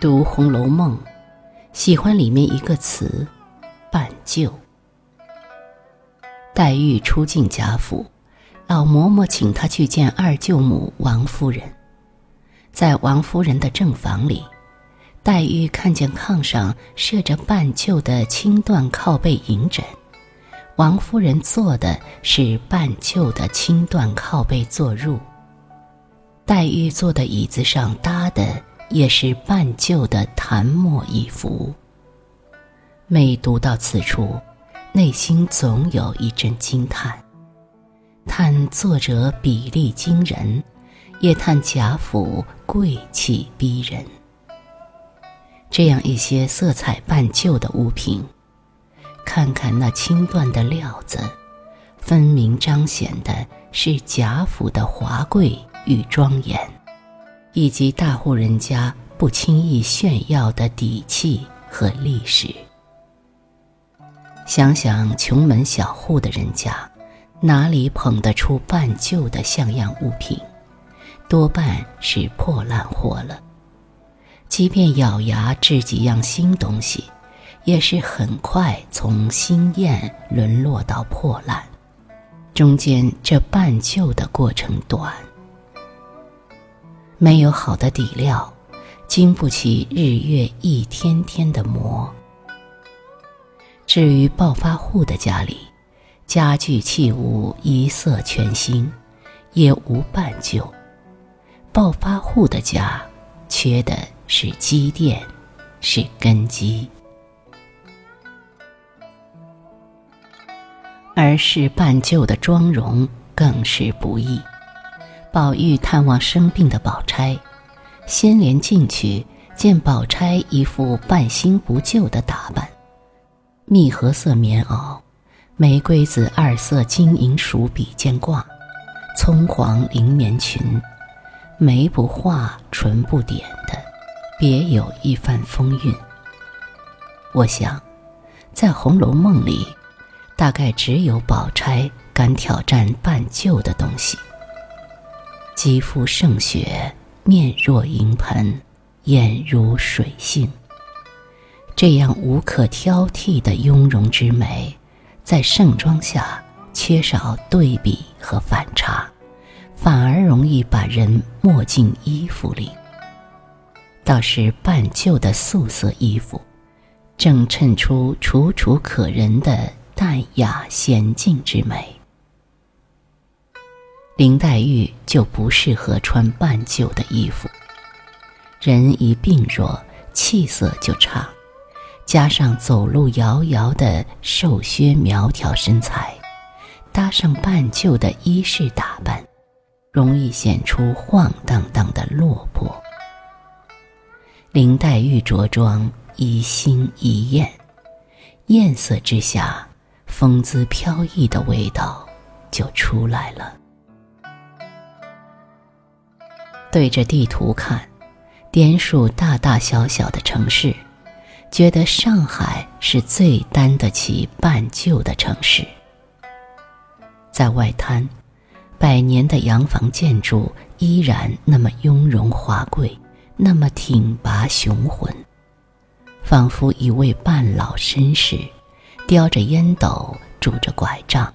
读《红楼梦》，喜欢里面一个词“半旧”。黛玉初进贾府，老嬷嬷请她去见二舅母王夫人。在王夫人的正房里，黛玉看见炕上设着半旧的青缎靠背银枕，王夫人坐的是半旧的青缎靠背坐褥。黛玉坐的椅子上搭的也是半旧的檀木一幅。每读到此处，内心总有一阵惊叹，叹作者比例惊人，也叹贾府贵气逼人。这样一些色彩半旧的物品，看看那青缎的料子，分明彰显的是贾府的华贵。与庄严，以及大户人家不轻易炫耀的底气和历史。想想穷门小户的人家，哪里捧得出半旧的像样物品？多半是破烂货了。即便咬牙制几样新东西，也是很快从新艳沦落到破烂，中间这半旧的过程短。没有好的底料，经不起日月一天天的磨。至于暴发户的家里，家具器物一色全新，也无半旧。暴发户的家，缺的是积淀，是根基。而是半旧的妆容，更是不易。宝玉探望生病的宝钗，先连进去见宝钗一副半新不旧的打扮：蜜合色棉袄，玫瑰紫二色金银鼠比肩褂，葱黄绫棉裙，眉不画唇不点的，别有一番风韵。我想，在《红楼梦》里，大概只有宝钗敢挑战半旧的东西。肌肤胜雪，面若银盆，眼如水杏。这样无可挑剔的雍容之美，在盛装下缺少对比和反差，反而容易把人没进衣服里。倒是半旧的素色衣服，正衬出楚楚可人的淡雅娴静之美。林黛玉就不适合穿半旧的衣服。人一病弱，气色就差，加上走路摇摇的瘦削苗条身材，搭上半旧的衣饰打扮，容易显出晃荡荡的落魄。林黛玉着装一新一艳，艳色之下，风姿飘逸的味道就出来了。对着地图看，点数大大小小的城市，觉得上海是最担得起半旧的城市。在外滩，百年的洋房建筑依然那么雍容华贵，那么挺拔雄浑，仿佛一位半老绅士，叼着烟斗，拄着拐杖。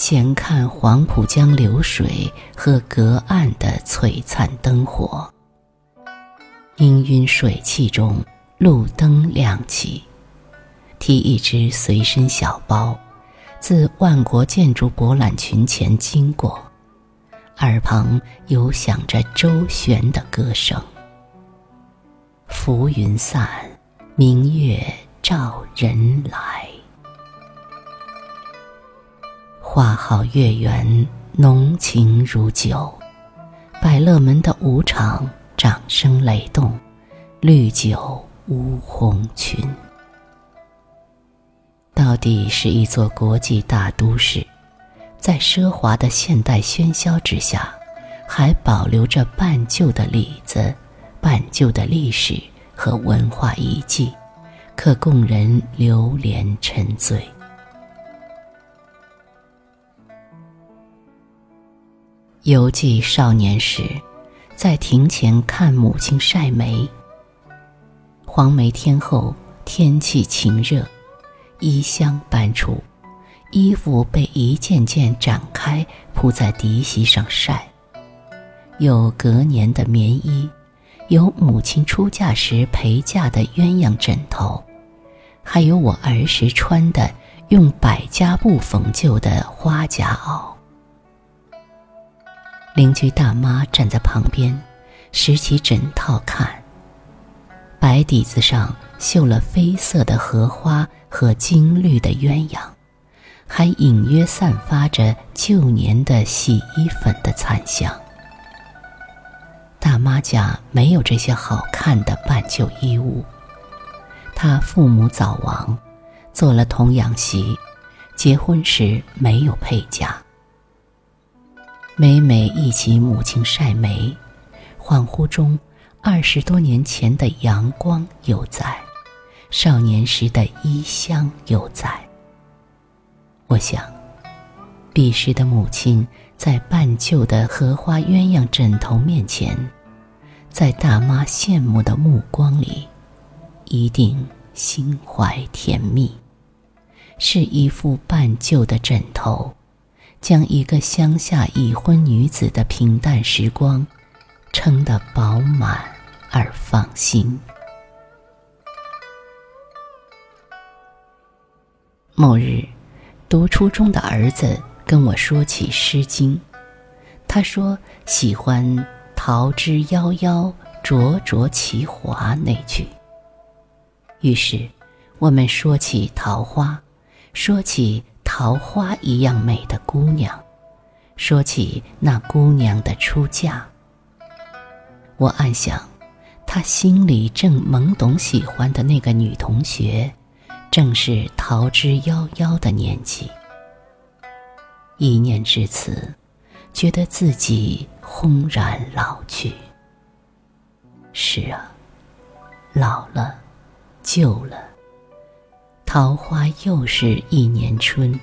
闲看黄浦江流水和隔岸的璀璨灯火，氤氲水汽中，路灯亮起。提一只随身小包，自万国建筑博览群前经过，耳旁有响着周旋的歌声。浮云散，明月照人来。花好月圆，浓情如酒。百乐门的舞场，掌声雷动，绿酒乌红裙。到底是一座国际大都市，在奢华的现代喧嚣之下，还保留着半旧的里子、半旧的历史和文化遗迹，可供人流连沉醉。犹记少年时，在庭前看母亲晒梅。黄梅天后，天气晴热，衣箱搬出，衣服被一件件展开铺在涤席上晒。有隔年的棉衣，有母亲出嫁时陪嫁的鸳鸯枕头，还有我儿时穿的用百家布缝就的花夹袄。邻居大妈站在旁边，拾起枕套看。白底子上绣了绯色的荷花和金绿的鸳鸯，还隐约散发着旧年的洗衣粉的残香。大妈家没有这些好看的半旧衣物，她父母早亡，做了童养媳，结婚时没有配嫁。每每忆起母亲晒煤，恍惚中，二十多年前的阳光犹在，少年时的衣香犹在。我想，彼时的母亲在半旧的荷花鸳鸯枕头面前，在大妈羡慕的目光里，一定心怀甜蜜。是一副半旧的枕头。将一个乡下已婚女子的平淡时光，撑得饱满而放心。某日，读初中的儿子跟我说起《诗经》，他说喜欢“桃之夭夭，灼灼其华”那句。于是，我们说起桃花，说起。桃花一样美的姑娘，说起那姑娘的出嫁，我暗想，他心里正懵懂喜欢的那个女同学，正是桃之夭夭的年纪。一念至此，觉得自己轰然老去。是啊，老了，旧了，桃花又是一年春。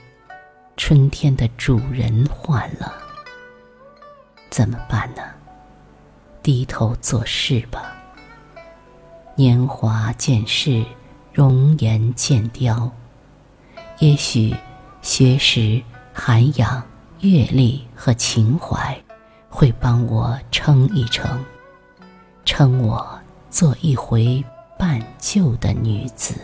春天的主人换了，怎么办呢？低头做事吧。年华渐逝，容颜渐凋。也许学识、涵养、阅历和情怀，会帮我撑一撑，撑我做一回半旧的女子。